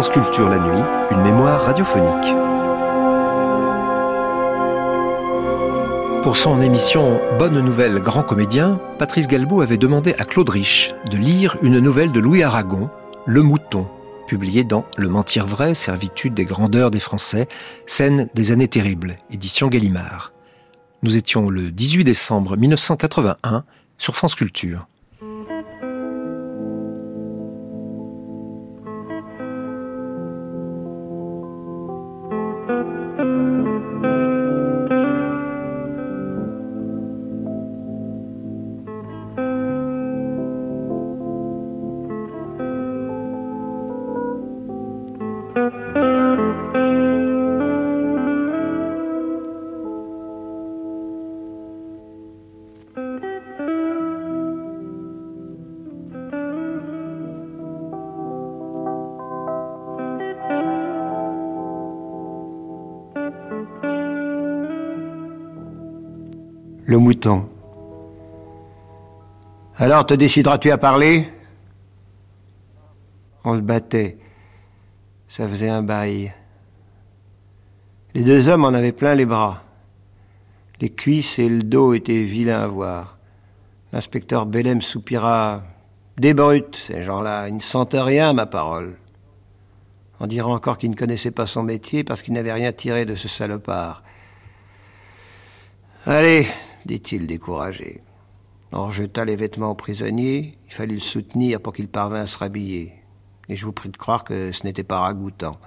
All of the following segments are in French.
France Culture la nuit, une mémoire radiophonique. Pour son émission Bonne Nouvelle Grand Comédien, Patrice Galbaud avait demandé à Claude Rich de lire une nouvelle de Louis Aragon, Le Mouton, publiée dans Le Mentir Vrai, Servitude des grandeurs des Français, scène des années terribles, édition Gallimard. Nous étions le 18 décembre 1981 sur France Culture. Alors te décideras-tu à parler? On le battait. Ça faisait un bail. Les deux hommes en avaient plein les bras. Les cuisses et le dos étaient vilains à voir. L'inspecteur Bellem soupira. Des brutes, ces gens-là, ils ne sentent rien, ma parole. On dira encore qu'il ne connaissait pas son métier parce qu'il n'avait rien tiré de ce salopard. Allez, dit-il découragé. On jeta les vêtements au prisonnier, il fallut le soutenir pour qu'il parvint à se rhabiller. Et je vous prie de croire que ce n'était pas ragoûtant.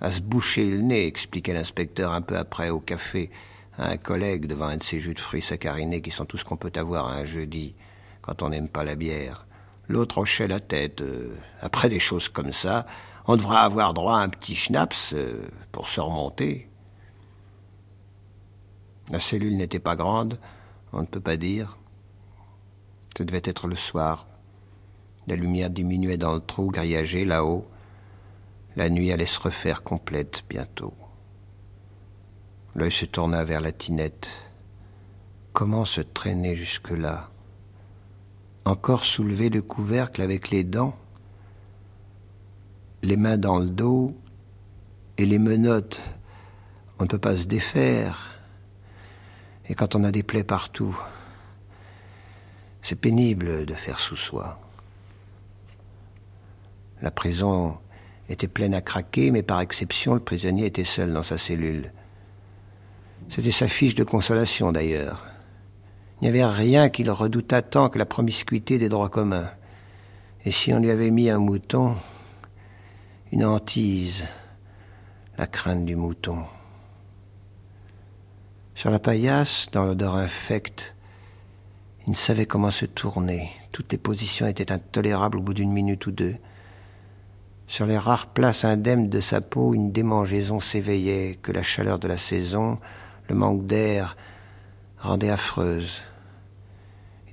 À se boucher le nez, expliquait l'inspecteur un peu après au café à un collègue devant un de ces jus de fruits saccharинés qui sont tout ce qu'on peut avoir un jeudi quand on n'aime pas la bière. L'autre hochait la tête. Euh, après des choses comme ça, on devra avoir droit à un petit schnapps euh, pour se remonter. La cellule n'était pas grande, on ne peut pas dire. Ce devait être le soir. La lumière diminuait dans le trou grillagé là-haut. La nuit allait se refaire complète bientôt. L'œil se tourna vers la tinette. Comment se traîner jusque-là? Encore soulever le couvercle avec les dents? Les mains dans le dos et les menottes. On ne peut pas se défaire. Et quand on a des plaies partout, c'est pénible de faire sous soi. La prison était pleine à craquer, mais par exception, le prisonnier était seul dans sa cellule. C'était sa fiche de consolation d'ailleurs. Il n'y avait rien qui le redoutât tant que la promiscuité des droits communs. Et si on lui avait mis un mouton, une hantise, la crainte du mouton. Sur la paillasse, dans l'odeur infecte, il ne savait comment se tourner. Toutes les positions étaient intolérables au bout d'une minute ou deux. Sur les rares places indemnes de sa peau, une démangeaison s'éveillait, que la chaleur de la saison, le manque d'air, rendait affreuse.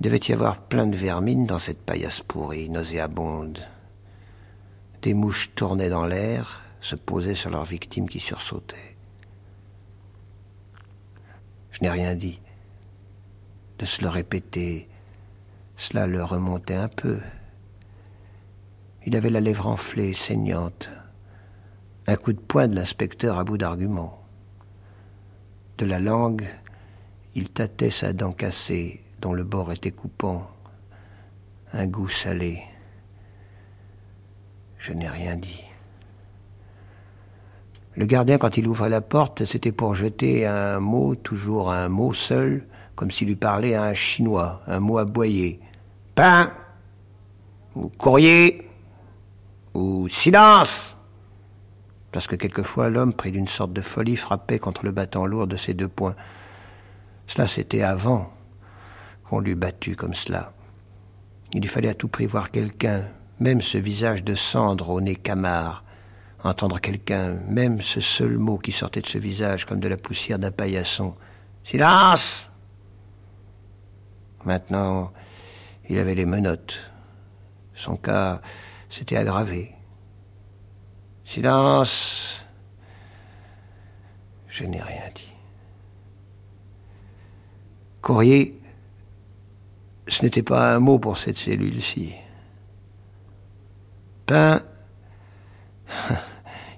Il devait y avoir plein de vermines dans cette paillasse pourrie, nauséabonde. Des mouches tournaient dans l'air, se posaient sur leurs victimes qui sursautaient. Je n'ai rien dit. De se le répéter, cela le remontait un peu. Il avait la lèvre enflée, saignante. Un coup de poing de l'inspecteur à bout d'arguments. De la langue, il tâtait sa dent cassée, dont le bord était coupant. Un goût salé. Je n'ai rien dit. Le gardien, quand il ouvrait la porte, c'était pour jeter un mot, toujours un mot seul, comme s'il lui parlait à un chinois, un mot aboyé. Pain ou courrier ou silence Parce que quelquefois l'homme, pris d'une sorte de folie, frappait contre le battant lourd de ses deux poings. Cela, c'était avant qu'on l'eût battu comme cela. Il lui fallait à tout prix voir quelqu'un, même ce visage de cendre au nez camard, entendre quelqu'un, même ce seul mot qui sortait de ce visage comme de la poussière d'un paillasson. Silence Maintenant, il avait les menottes. Son cas s'était aggravé. Silence Je n'ai rien dit. Courrier, ce n'était pas un mot pour cette cellule-ci. Pain,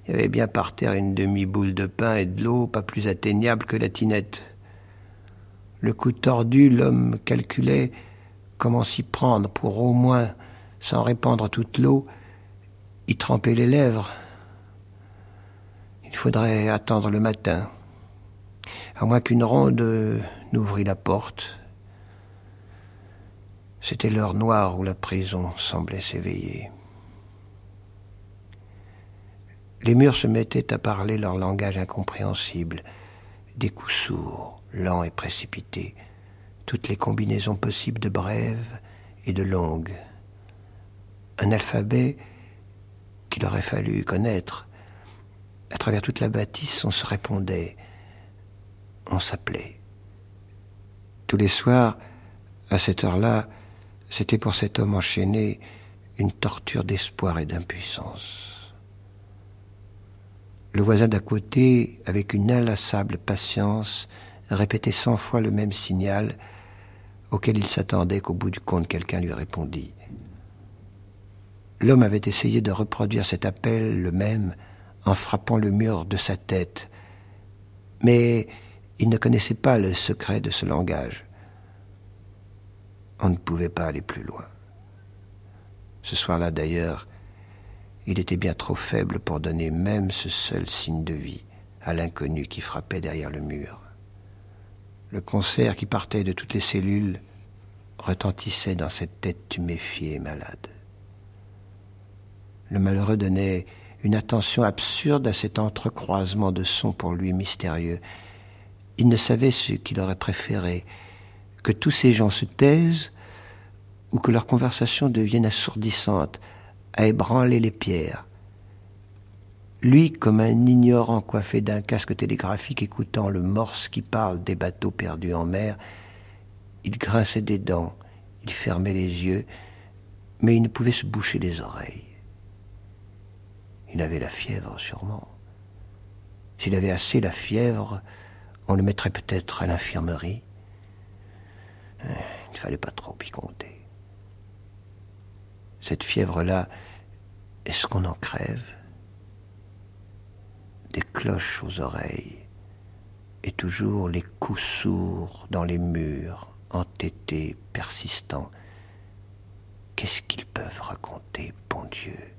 il y avait bien par terre une demi-boule de pain et de l'eau, pas plus atteignable que la tinette. Le cou tordu, l'homme calculait comment s'y prendre pour au moins, sans répandre toute l'eau, y tremper les lèvres. Il faudrait attendre le matin, à moins qu'une ronde n'ouvrît la porte. C'était l'heure noire où la prison semblait s'éveiller. Les murs se mettaient à parler leur langage incompréhensible, des coups sourds, lents et précipités, toutes les combinaisons possibles de brèves et de longues. Un alphabet qu'il aurait fallu connaître. À travers toute la bâtisse, on se répondait, on s'appelait. Tous les soirs, à cette heure-là, c'était pour cet homme enchaîné une torture d'espoir et d'impuissance. Le voisin d'à côté, avec une inlassable patience, répétait cent fois le même signal auquel il s'attendait qu'au bout du compte quelqu'un lui répondît. L'homme avait essayé de reproduire cet appel, le même, en frappant le mur de sa tête, mais il ne connaissait pas le secret de ce langage. On ne pouvait pas aller plus loin. Ce soir-là, d'ailleurs, il était bien trop faible pour donner même ce seul signe de vie à l'inconnu qui frappait derrière le mur. Le concert qui partait de toutes les cellules retentissait dans cette tête tuméfiée et malade. Le malheureux donnait une attention absurde à cet entrecroisement de sons pour lui mystérieux. Il ne savait ce qu'il aurait préféré, que tous ces gens se taisent ou que leur conversation devienne assourdissante, à ébranler les pierres. Lui, comme un ignorant coiffé d'un casque télégraphique écoutant le morse qui parle des bateaux perdus en mer, il grinçait des dents, il fermait les yeux, mais il ne pouvait se boucher les oreilles. Il avait la fièvre, sûrement. S'il avait assez la fièvre, on le mettrait peut-être à l'infirmerie. Il ne fallait pas trop y compter. Cette fièvre-là, est-ce qu'on en crève? Des cloches aux oreilles, et toujours les coups sourds dans les murs, entêtés, persistants. Qu'est-ce qu'ils peuvent raconter, bon Dieu?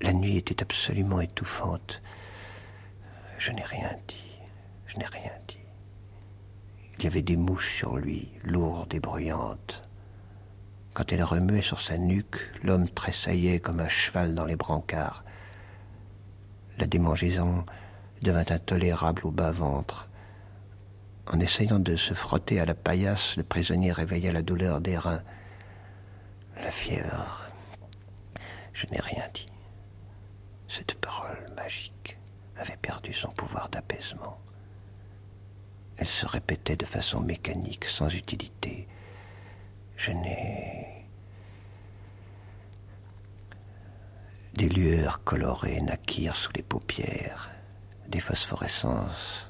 La nuit était absolument étouffante. Je n'ai rien dit, je n'ai rien dit. Il y avait des mouches sur lui, lourdes et bruyantes. Quand elle remuait sur sa nuque, l'homme tressaillait comme un cheval dans les brancards. La démangeaison devint intolérable au bas-ventre. En essayant de se frotter à la paillasse, le prisonnier réveilla la douleur des reins. La fièvre. Je n'ai rien dit. Cette parole magique avait perdu son pouvoir d'apaisement. Elle se répétait de façon mécanique, sans utilité. Je n'ai. Des lueurs colorées naquirent sous les paupières, des phosphorescences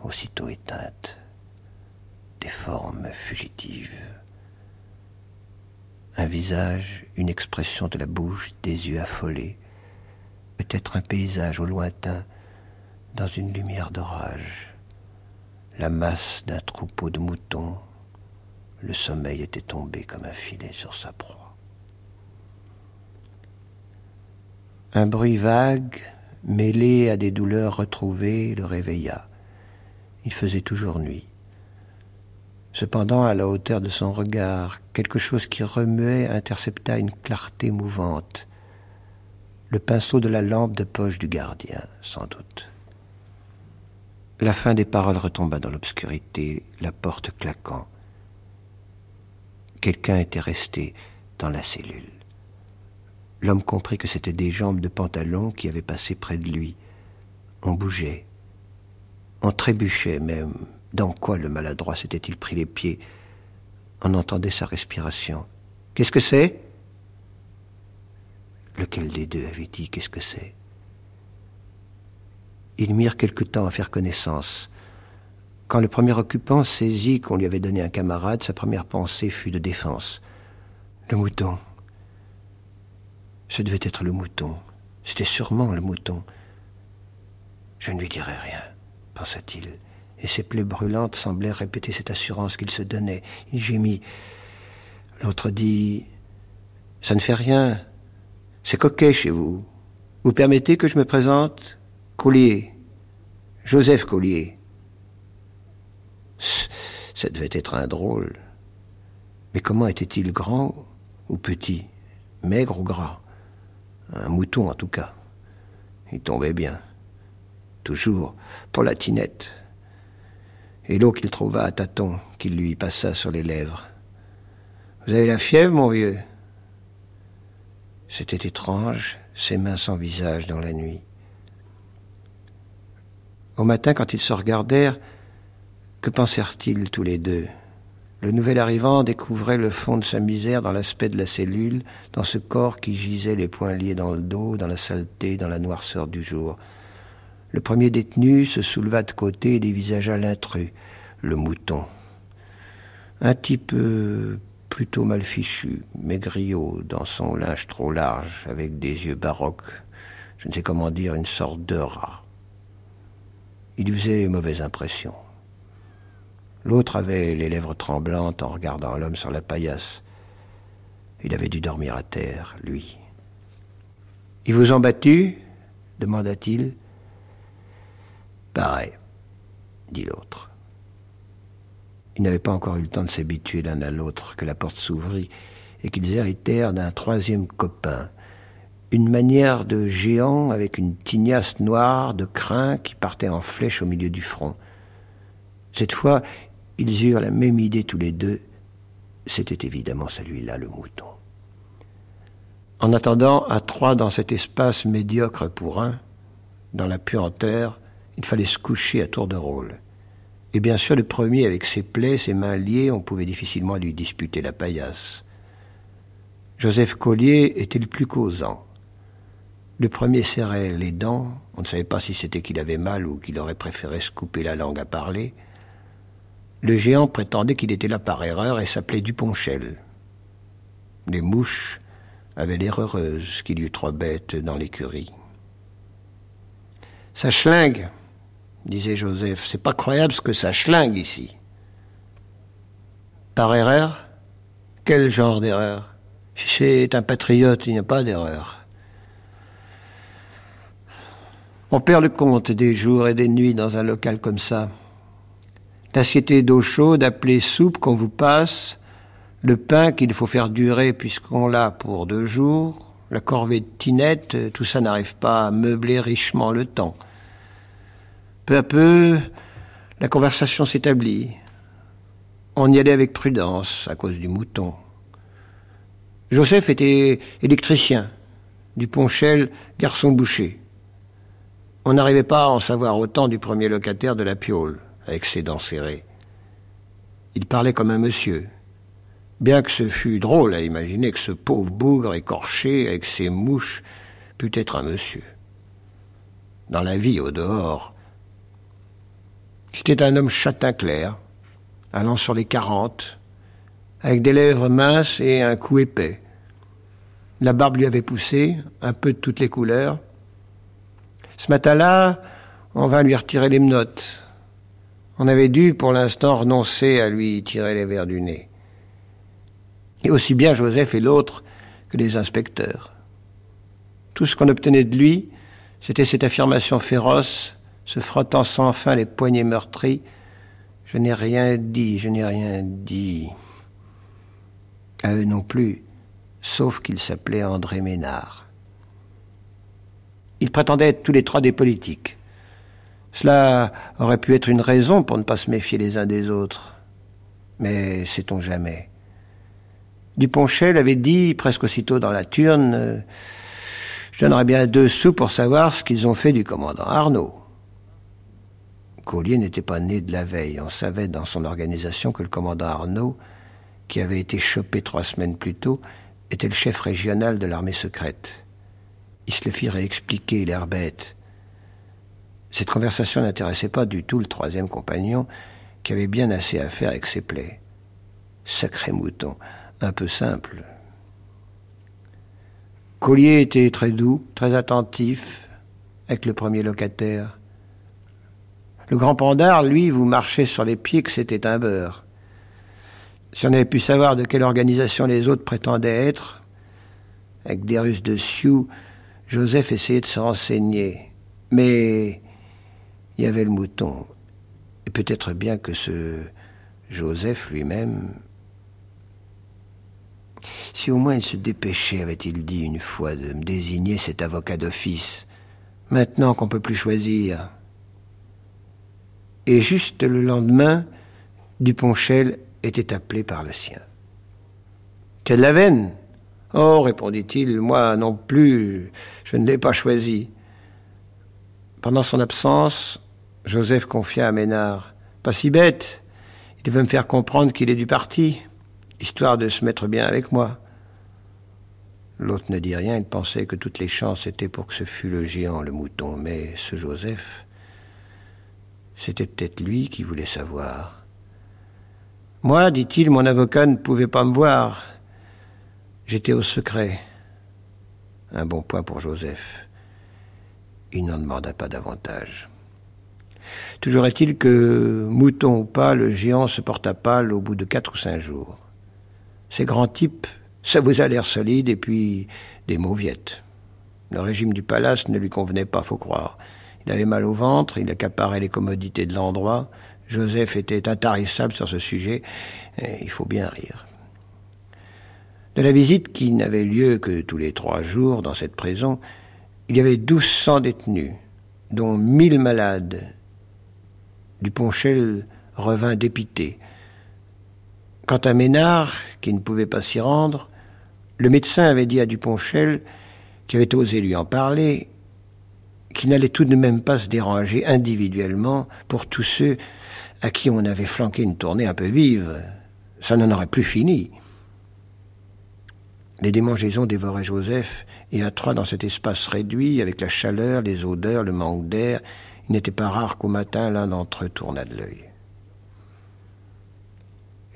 aussitôt éteintes, des formes fugitives. Un visage, une expression de la bouche, des yeux affolés, peut-être un paysage au lointain, dans une lumière d'orage, la masse d'un troupeau de moutons le sommeil était tombé comme un filet sur sa proie. Un bruit vague, mêlé à des douleurs retrouvées, le réveilla. Il faisait toujours nuit. Cependant, à la hauteur de son regard, quelque chose qui remuait intercepta une clarté mouvante. Le pinceau de la lampe de poche du gardien, sans doute. La fin des paroles retomba dans l'obscurité, la porte claquant. Quelqu'un était resté dans la cellule. L'homme comprit que c'étaient des jambes de pantalon qui avaient passé près de lui. On bougeait. On trébuchait même. Dans quoi le maladroit s'était-il pris les pieds? On entendait sa respiration. Qu'est-ce que c'est? Lequel des deux avait dit qu'est-ce que c'est? Ils mirent quelque temps à faire connaissance. Quand le premier occupant saisit qu'on lui avait donné un camarade, sa première pensée fut de défense. Le mouton. Ce devait être le mouton. C'était sûrement le mouton. Je ne lui dirai rien, pensa-t-il, et ses plaies brûlantes semblaient répéter cette assurance qu'il se donnait. Il gémit. L'autre dit Ça ne fait rien. C'est coquet chez vous. Vous permettez que je me présente? Collier. Joseph Collier. Ça devait être un drôle. Mais comment était-il grand ou petit? Maigre ou gras? Un mouton en tout cas. Il tombait bien. Toujours pour la tinette. Et l'eau qu'il trouva à tâtons, qu'il lui passa sur les lèvres. Vous avez la fièvre, mon vieux? C'était étrange, ses mains sans visage dans la nuit. Au matin, quand ils se regardèrent, que pensèrent-ils tous les deux? Le nouvel arrivant découvrait le fond de sa misère dans l'aspect de la cellule, dans ce corps qui gisait les poings liés dans le dos, dans la saleté, dans la noirceur du jour. Le premier détenu se souleva de côté et dévisagea l'intrus, le mouton. Un type euh, plutôt mal fichu, maigriot, dans son linge trop large, avec des yeux baroques, je ne sais comment dire, une sorte de rat. Il faisait mauvaise impression. L'autre avait les lèvres tremblantes en regardant l'homme sur la paillasse. Il avait dû dormir à terre, lui. Ils vous ont battu? demanda-t-il. Pareil, dit l'autre. Ils n'avaient pas encore eu le temps de s'habituer l'un à l'autre que la porte s'ouvrit et qu'ils héritèrent d'un troisième copain, une manière de géant avec une tignasse noire de crin qui partait en flèche au milieu du front. Cette fois, ils eurent la même idée tous les deux. C'était évidemment celui-là, le mouton. En attendant, à trois dans cet espace médiocre pour un, dans la puanteur, il fallait se coucher à tour de rôle. Et bien sûr, le premier, avec ses plaies, ses mains liées, on pouvait difficilement lui disputer la paillasse. Joseph Collier était le plus causant. Le premier serrait les dents, on ne savait pas si c'était qu'il avait mal ou qu'il aurait préféré se couper la langue à parler. Le géant prétendait qu'il était là par erreur et s'appelait Duponchel. Les mouches avaient l'air heureuses qu'il y eût trois bêtes dans l'écurie. Ça schlingue, disait Joseph. C'est pas croyable ce que ça schlingue ici. Par erreur? Quel genre d'erreur? Si c'est un patriote, il n'y a pas d'erreur. On perd le compte des jours et des nuits dans un local comme ça l'assiette d'eau chaude appelée soupe qu'on vous passe, le pain qu'il faut faire durer puisqu'on l'a pour deux jours, la corvée de tinette, tout ça n'arrive pas à meubler richement le temps. Peu à peu, la conversation s'établit. On y allait avec prudence à cause du mouton. Joseph était électricien, du Ponchel, garçon boucher. On n'arrivait pas à en savoir autant du premier locataire de la Piole avec ses dents serrées. Il parlait comme un monsieur, bien que ce fût drôle à imaginer que ce pauvre bougre écorché avec ses mouches pût être un monsieur. Dans la vie au dehors, c'était un homme châtain clair, allant sur les quarante, avec des lèvres minces et un cou épais. La barbe lui avait poussé, un peu de toutes les couleurs. Ce matin-là, on vint lui retirer les menottes, on avait dû, pour l'instant, renoncer à lui tirer les verres du nez. Et aussi bien Joseph et l'autre que les inspecteurs. Tout ce qu'on obtenait de lui, c'était cette affirmation féroce, se frottant sans fin les poignets meurtris. Je n'ai rien dit, je n'ai rien dit. À eux non plus, sauf qu'ils s'appelaient André Ménard. Ils prétendaient être tous les trois des politiques. Cela aurait pu être une raison pour ne pas se méfier les uns des autres. Mais sait-on jamais Duponchel avait dit, presque aussitôt dans la turne, euh, Je donnerais bien deux sous pour savoir ce qu'ils ont fait du commandant Arnaud. Collier n'était pas né de la veille. On savait dans son organisation que le commandant Arnaud, qui avait été chopé trois semaines plus tôt, était le chef régional de l'armée secrète. Il se le fit réexpliquer, l'air bête. Cette conversation n'intéressait pas du tout le troisième compagnon, qui avait bien assez à faire avec ses plaies. Sacré mouton, un peu simple. Collier était très doux, très attentif avec le premier locataire. Le grand pandard, lui, vous marchez sur les pieds que c'était un beurre. Si on avait pu savoir de quelle organisation les autres prétendaient être, avec des Russes de Sioux, Joseph essayait de se renseigner. Mais il y avait le mouton. Et peut-être bien que ce Joseph lui-même. Si au moins il se dépêchait, avait-il dit une fois, de me désigner cet avocat d'office, maintenant qu'on peut plus choisir. Et juste le lendemain, Duponchel était appelé par le sien. Tu as de la veine Oh, répondit-il, moi non plus, je ne l'ai pas choisi. Pendant son absence, Joseph confia à Ménard Pas si bête, il veut me faire comprendre qu'il est du parti, histoire de se mettre bien avec moi. L'autre ne dit rien, il pensait que toutes les chances étaient pour que ce fût le géant, le mouton, mais ce Joseph, c'était peut-être lui qui voulait savoir. Moi, dit-il, mon avocat ne pouvait pas me voir. J'étais au secret. Un bon point pour Joseph. Il n'en demanda pas davantage. Toujours est-il que, mouton ou pas, le géant se porta pâle au bout de quatre ou cinq jours. Ces grands types, ça vous a l'air solide, et puis des mauviettes. Le régime du palace ne lui convenait pas, faut croire. Il avait mal au ventre, il accaparait les commodités de l'endroit, Joseph était intarissable sur ce sujet, et il faut bien rire. De la visite qui n'avait lieu que tous les trois jours dans cette prison, il y avait douze cents détenus, dont mille malades. Duponchel revint dépité. Quant à Ménard, qui ne pouvait pas s'y rendre, le médecin avait dit à Duponchel, qui avait osé lui en parler, qu'il n'allait tout de même pas se déranger individuellement pour tous ceux à qui on avait flanqué une tournée un peu vive. Ça n'en aurait plus fini. Les démangeaisons dévoraient Joseph, et à trois dans cet espace réduit, avec la chaleur, les odeurs, le manque d'air, il n'était pas rare qu'au matin l'un d'entre eux tournât de l'œil.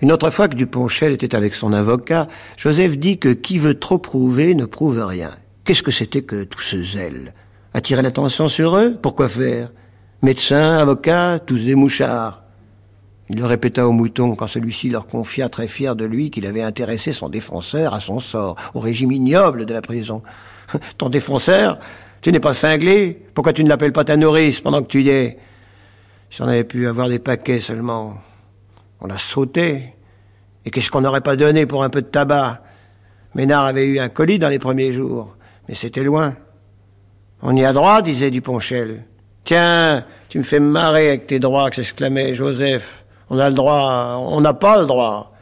Une autre fois que Duponchel était avec son avocat, Joseph dit que qui veut trop prouver ne prouve rien. Qu'est-ce que c'était que tout ce zèle? Attirer l'attention sur eux? Pourquoi faire? Médecins, avocats, tous des mouchards. Il le répéta au mouton quand celui-ci leur confia très fier de lui qu'il avait intéressé son défenseur à son sort, au régime ignoble de la prison. Ton défenseur Tu n'es pas cinglé? Pourquoi tu ne l'appelles pas ta nourrice pendant que tu y es? Si on avait pu avoir des paquets seulement. On l'a sauté. Et qu'est-ce qu'on n'aurait pas donné pour un peu de tabac? Ménard avait eu un colis dans les premiers jours, mais c'était loin. On y a droit, disait Duponchel. Tiens, tu me fais marrer avec tes droits, s'exclamait Joseph. On a le droit, on n'a pas le droit.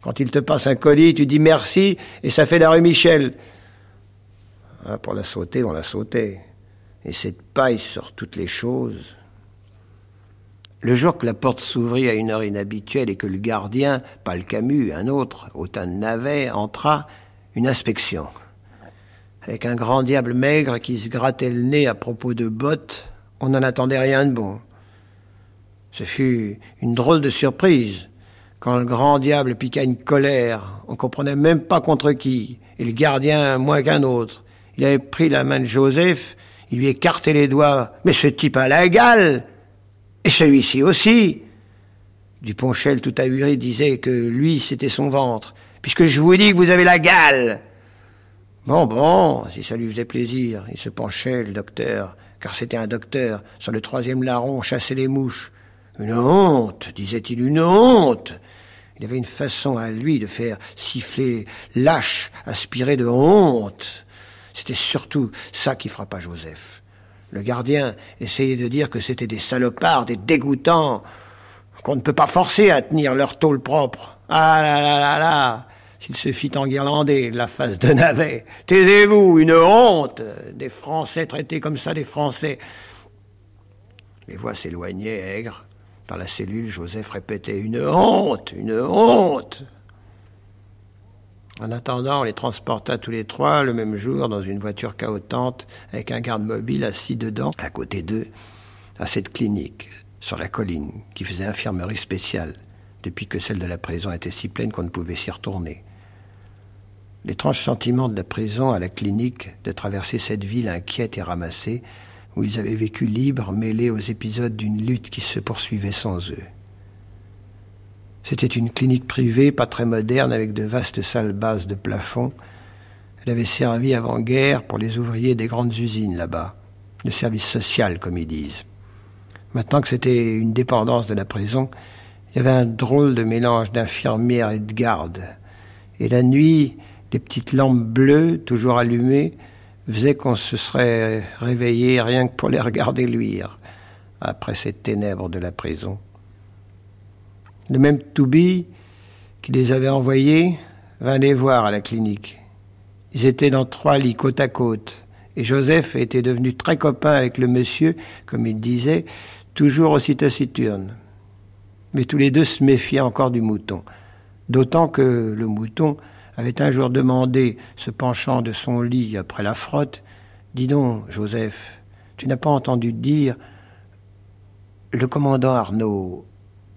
Quand il te passe un colis, tu dis merci et ça fait la rue Michel. Ah, pour la sauter, on l'a sauté. Et cette paille sur toutes les choses. Le jour que la porte s'ouvrit à une heure inhabituelle et que le gardien, pas le Camus, un autre, au teint de navet, entra, une inspection. Avec un grand diable maigre qui se grattait le nez à propos de bottes, on n'en attendait rien de bon. Ce fut une drôle de surprise. Quand le grand diable piqua une colère, on comprenait même pas contre qui, et le gardien moins qu'un autre. Il avait pris la main de Joseph, il lui écartait les doigts. Mais ce type a la gale Et celui-ci aussi Duponchel, tout ahuri, disait que lui, c'était son ventre. Puisque je vous dis que vous avez la gale Bon, bon, si ça lui faisait plaisir. Il se penchait, le docteur, car c'était un docteur, sur le troisième larron, chassait les mouches. Une honte, disait-il, une honte. Il avait une façon à lui de faire siffler lâche, aspirer de honte. C'était surtout ça qui frappa Joseph. Le gardien essayait de dire que c'était des salopards, des dégoûtants, qu'on ne peut pas forcer à tenir leur tôle propre. Ah là là là là S'il se fit enguirlander la face de navet. Taisez-vous, une honte Des Français traités comme ça, des Français. Les voix s'éloignaient, aigres. Dans la cellule, Joseph répétait Une honte, une honte. En attendant, on les transporta tous les trois le même jour dans une voiture cahotante avec un garde mobile assis dedans, à côté d'eux, à cette clinique. sur la colline, qui faisait infirmerie spéciale, depuis que celle de la prison était si pleine qu'on ne pouvait s'y retourner. L'étrange sentiment de la prison à la clinique de traverser cette ville inquiète et ramassée, où ils avaient vécu libres, mêlés aux épisodes d'une lutte qui se poursuivait sans eux. C'était une clinique privée, pas très moderne, avec de vastes salles basses de plafond. Elle avait servi avant-guerre pour les ouvriers des grandes usines là-bas, le service social, comme ils disent. Maintenant que c'était une dépendance de la prison, il y avait un drôle de mélange d'infirmières et de gardes. Et la nuit, les petites lampes bleues, toujours allumées, faisaient qu'on se serait réveillé rien que pour les regarder luire, après ces ténèbres de la prison. Le même Toubi qui les avait envoyés vint les voir à la clinique. Ils étaient dans trois lits côte à côte, et Joseph était devenu très copain avec le monsieur, comme il disait, toujours aussi taciturne. Mais tous les deux se méfiaient encore du mouton, d'autant que le mouton avait un jour demandé, se penchant de son lit après la frotte, Dis donc, Joseph, tu n'as pas entendu dire le commandant Arnaud,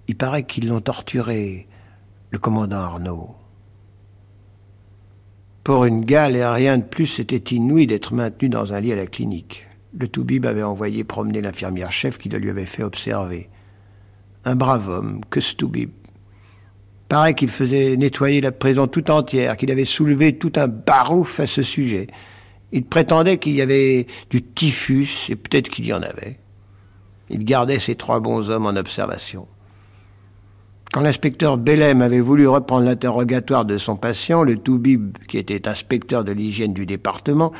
il paraît qu'ils l'ont torturé, le commandant Arnaud. Pour une gale et rien de plus, c'était inouï d'être maintenu dans un lit à la clinique. Le Toubib avait envoyé promener l'infirmière chef qui le lui avait fait observer. Un brave homme, que ce Toubib. Paraît qu'il faisait nettoyer la prison tout entière, qu'il avait soulevé tout un barouf à ce sujet. Il prétendait qu'il y avait du typhus, et peut-être qu'il y en avait. Il gardait ces trois bons hommes en observation. Quand l'inspecteur Bellem avait voulu reprendre l'interrogatoire de son patient, le Toubib, qui était inspecteur de l'hygiène du département,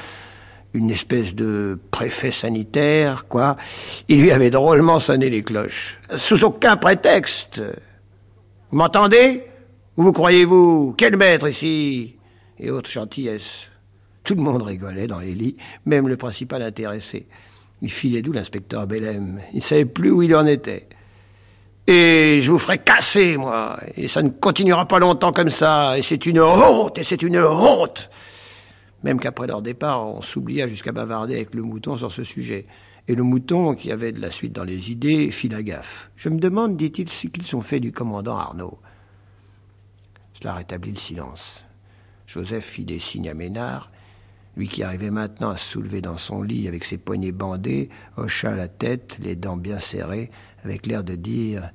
une espèce de préfet sanitaire, quoi, il lui avait drôlement sonné les cloches. Sous aucun prétexte. Vous m'entendez? Où vous croyez-vous? Quel maître ici? Et autres gentillesses. Tout le monde rigolait dans les lits, même le principal intéressé. Il filait d'où l'inspecteur Bellem? Il ne savait plus où il en était. Et je vous ferai casser, moi. Et ça ne continuera pas longtemps comme ça. Et c'est une honte, et c'est une honte. Même qu'après leur départ, on s'oublia jusqu'à bavarder avec le mouton sur ce sujet. Et le mouton, qui avait de la suite dans les idées, fit la gaffe. Je me demande, dit-il, ce qu'ils ont fait du commandant Arnaud. Cela rétablit le silence. Joseph fit des signes à Ménard. Lui qui arrivait maintenant à soulever dans son lit avec ses poignets bandés, hocha la tête, les dents bien serrées, avec l'air de dire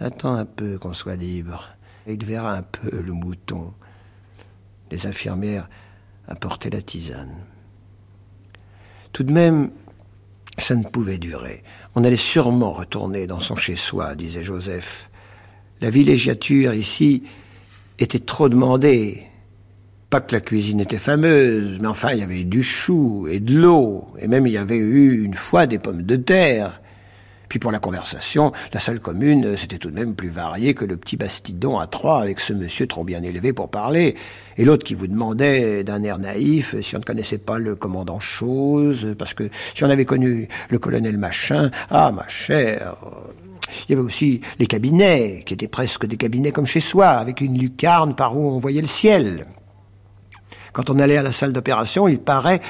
Attends un peu qu'on soit libre. Il verra un peu le mouton. Les infirmières apportaient la tisane. Tout de même, ça ne pouvait durer. On allait sûrement retourner dans son chez-soi, disait Joseph. La villégiature ici était trop demandée. Pas que la cuisine était fameuse, mais enfin il y avait du chou et de l'eau, et même il y avait eu une fois des pommes de terre. Puis pour la conversation, la salle commune, c'était tout de même plus varié que le petit bastidon à trois avec ce monsieur trop bien élevé pour parler, et l'autre qui vous demandait d'un air naïf si on ne connaissait pas le commandant Chose, parce que si on avait connu le colonel Machin, ah ma chère, il y avait aussi les cabinets, qui étaient presque des cabinets comme chez soi, avec une lucarne par où on voyait le ciel. Quand on allait à la salle d'opération, il paraît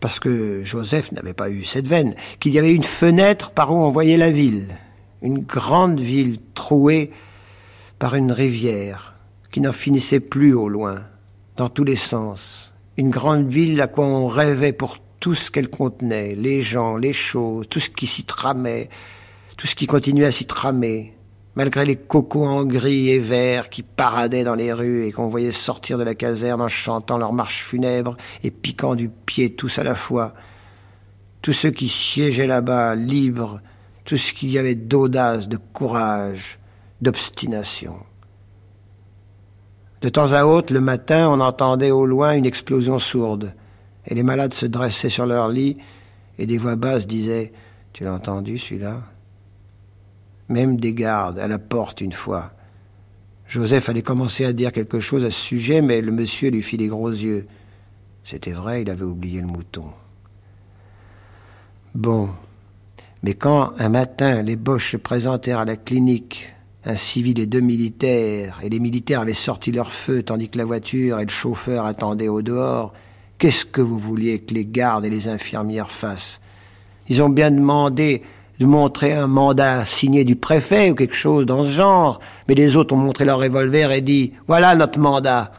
parce que Joseph n'avait pas eu cette veine, qu'il y avait une fenêtre par où on voyait la ville, une grande ville trouée par une rivière qui n'en finissait plus au loin, dans tous les sens, une grande ville à quoi on rêvait pour tout ce qu'elle contenait, les gens, les choses, tout ce qui s'y tramait, tout ce qui continuait à s'y tramer, malgré les cocos en gris et vert qui paradaient dans les rues et qu'on voyait sortir de la caserne en chantant leur marche funèbre et piquant du pied tous à la fois. Tous ceux qui siégeaient là-bas, libres, tout ce qu'il y avait d'audace, de courage, d'obstination. De temps à autre, le matin, on entendait au loin une explosion sourde, et les malades se dressaient sur leur lit, et des voix basses disaient Tu l'as entendu, celui-là? Même des gardes à la porte une fois. Joseph allait commencer à dire quelque chose à ce sujet, mais le monsieur lui fit des gros yeux. C'était vrai, il avait oublié le mouton. Bon, mais quand un matin les Boches se présentèrent à la clinique, un civil et deux militaires, et les militaires avaient sorti leur feu tandis que la voiture et le chauffeur attendaient au dehors, qu'est-ce que vous vouliez que les gardes et les infirmières fassent? Ils ont bien demandé de montrer un mandat signé du préfet ou quelque chose dans ce genre, mais les autres ont montré leur revolver et dit Voilà notre mandat.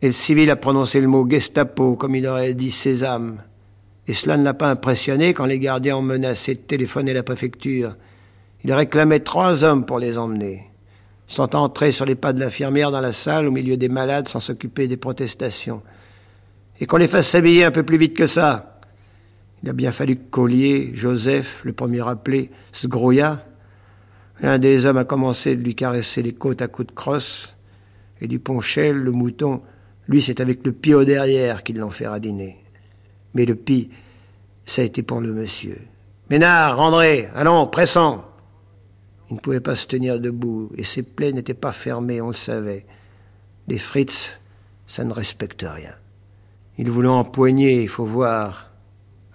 Et le civil a prononcé le mot Gestapo, comme il aurait dit Sésame. Et cela ne l'a pas impressionné quand les gardiens ont menacé de téléphoner la préfecture. Il réclamait trois hommes pour les emmener. Sont entrés sur les pas de l'infirmière dans la salle au milieu des malades sans s'occuper des protestations. Et qu'on les fasse s'habiller un peu plus vite que ça. Il a bien fallu que Collier, Joseph, le premier appelé, se grouilla. L'un des hommes a commencé de lui caresser les côtes à coups de crosse, et du ponchel, le mouton, lui, c'est avec le pied au derrière qu'ils l'ont fait radiner. Mais le pis, ça a été pour le monsieur. Ménard, André, allons, pressant Il ne pouvait pas se tenir debout, et ses plaies n'étaient pas fermées, on le savait. Les frites, ça ne respecte rien. Il voulait empoigner, il faut voir.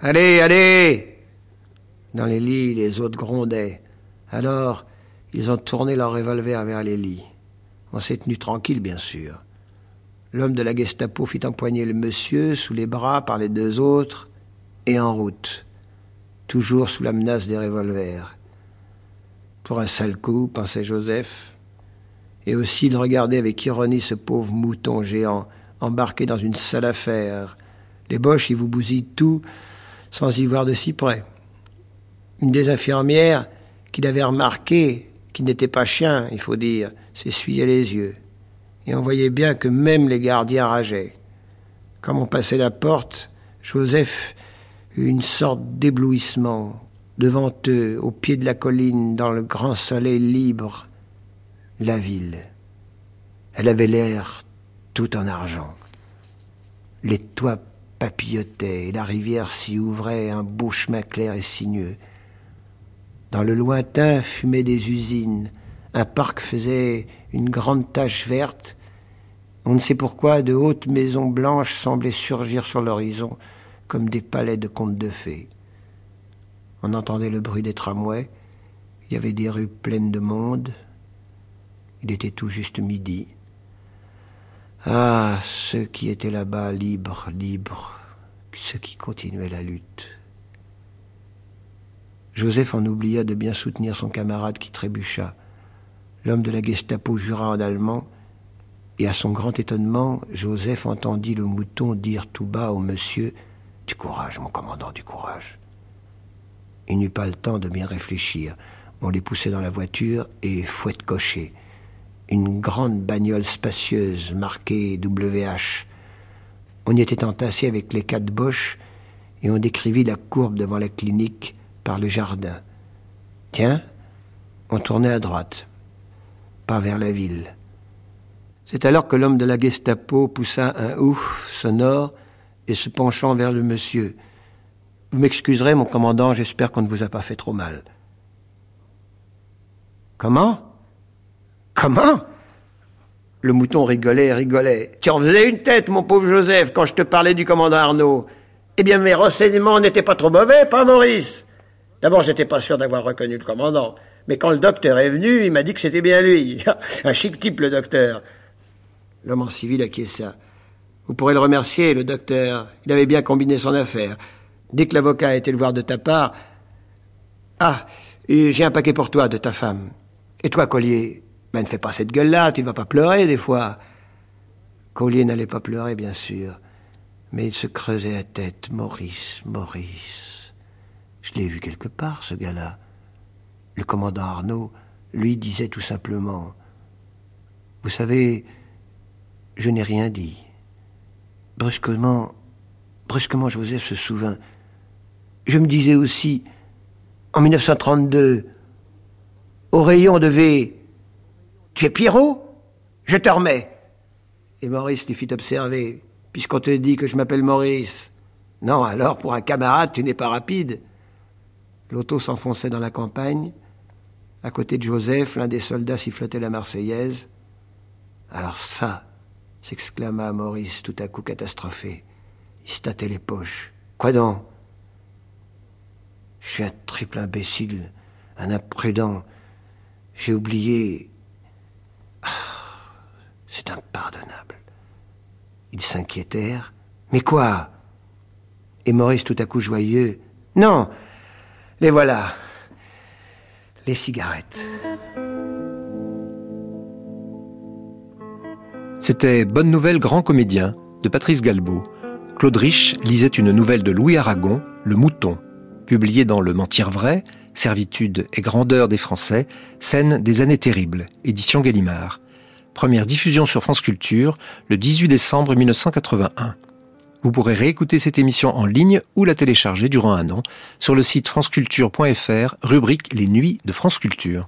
Allez, allez Dans les lits, les autres grondaient. Alors, ils ont tourné leur revolver vers les lits. On s'est tenu tranquille, bien sûr. L'homme de la Gestapo fit empoigner le monsieur sous les bras par les deux autres et en route, toujours sous la menace des revolvers. Pour un sale coup, pensait Joseph, et aussi de regarder avec ironie ce pauvre mouton géant embarqué dans une sale affaire. Les boches, ils vous bousillent tout sans y voir de si près. Une des infirmières, qu'il avait remarqué, qui n'était pas chien, il faut dire, s'essuyait les yeux. Et on voyait bien que même les gardiens rageaient. Comme on passait la porte, Joseph eut une sorte d'éblouissement. Devant eux, au pied de la colline, dans le grand soleil libre, la ville. Elle avait l'air tout en argent. Les toits papillotait et la rivière s'y ouvrait un beau chemin clair et sinueux. Dans le lointain fumaient des usines, un parc faisait une grande tache verte. On ne sait pourquoi de hautes maisons blanches semblaient surgir sur l'horizon comme des palais de contes de fées. On entendait le bruit des tramways, il y avait des rues pleines de monde. Il était tout juste midi. Ah, ceux qui étaient là-bas libres, libres, ceux qui continuaient la lutte. Joseph en oublia de bien soutenir son camarade qui trébucha. L'homme de la Gestapo jura en allemand, et à son grand étonnement, Joseph entendit le mouton dire tout bas au monsieur Du courage, mon commandant, du courage. Il n'eut pas le temps de bien réfléchir. On les poussait dans la voiture et fouette cocher une grande bagnole spacieuse marquée WH. On y était entassé avec les quatre boches et on décrivit la courbe devant la clinique par le jardin. Tiens, on tournait à droite, pas vers la ville. C'est alors que l'homme de la Gestapo poussa un ouf sonore et se penchant vers le monsieur. Vous m'excuserez, mon commandant, j'espère qu'on ne vous a pas fait trop mal. Comment? Comment? Le mouton rigolait rigolait. Tu en faisais une tête, mon pauvre Joseph, quand je te parlais du commandant Arnaud. Eh bien, mes renseignements n'étaient pas trop mauvais, pas Maurice? D'abord, j'étais pas sûr d'avoir reconnu le commandant. Mais quand le docteur est venu, il m'a dit que c'était bien lui. Un chic type, le docteur. L'homme en civil acquiesça. Vous pourrez le remercier, le docteur. Il avait bien combiné son affaire. Dès que l'avocat a été le voir de ta part. Ah, j'ai un paquet pour toi de ta femme. Et toi, Collier, ben, ne fais pas cette gueule-là, tu ne vas pas pleurer des fois. Collier n'allait pas pleurer, bien sûr, mais il se creusait la tête. Maurice, Maurice. Je l'ai vu quelque part, ce gars-là. Le commandant Arnaud, lui, disait tout simplement Vous savez, je n'ai rien dit. Brusquement, brusquement, Joseph se souvint. Je me disais aussi, en 1932, au rayon devait tu es Pierrot? Je te remets. Et Maurice lui fit observer, puisqu'on te dit que je m'appelle Maurice. Non, alors pour un camarade, tu n'es pas rapide. L'auto s'enfonçait dans la campagne. À côté de Joseph, l'un des soldats sifflotait la Marseillaise. Alors ça, s'exclama Maurice tout à coup catastrophé. Il se tâtait les poches. Quoi donc? Je suis un triple imbécile, un imprudent. J'ai oublié c'est impardonnable. Ils s'inquiétèrent. Mais quoi? Et Maurice tout à coup joyeux. Non, les voilà. les cigarettes. C'était Bonne Nouvelle Grand Comédien de Patrice Galbeau. Claude Rich lisait une nouvelle de Louis Aragon, Le Mouton, publiée dans Le Mentir Vrai, Servitude et grandeur des Français, scène des années terribles, édition Gallimard. Première diffusion sur France Culture le 18 décembre 1981. Vous pourrez réécouter cette émission en ligne ou la télécharger durant un an sur le site franceculture.fr, rubrique Les Nuits de France Culture.